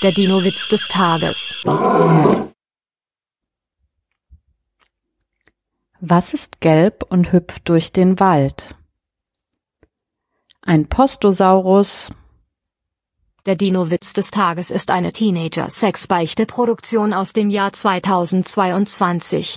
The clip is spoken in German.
Der Dino-Witz des Tages. Was ist gelb und hüpft durch den Wald? Ein Postosaurus. Der Dino-Witz des Tages ist eine Teenager-Sexbeichte-Produktion aus dem Jahr 2022.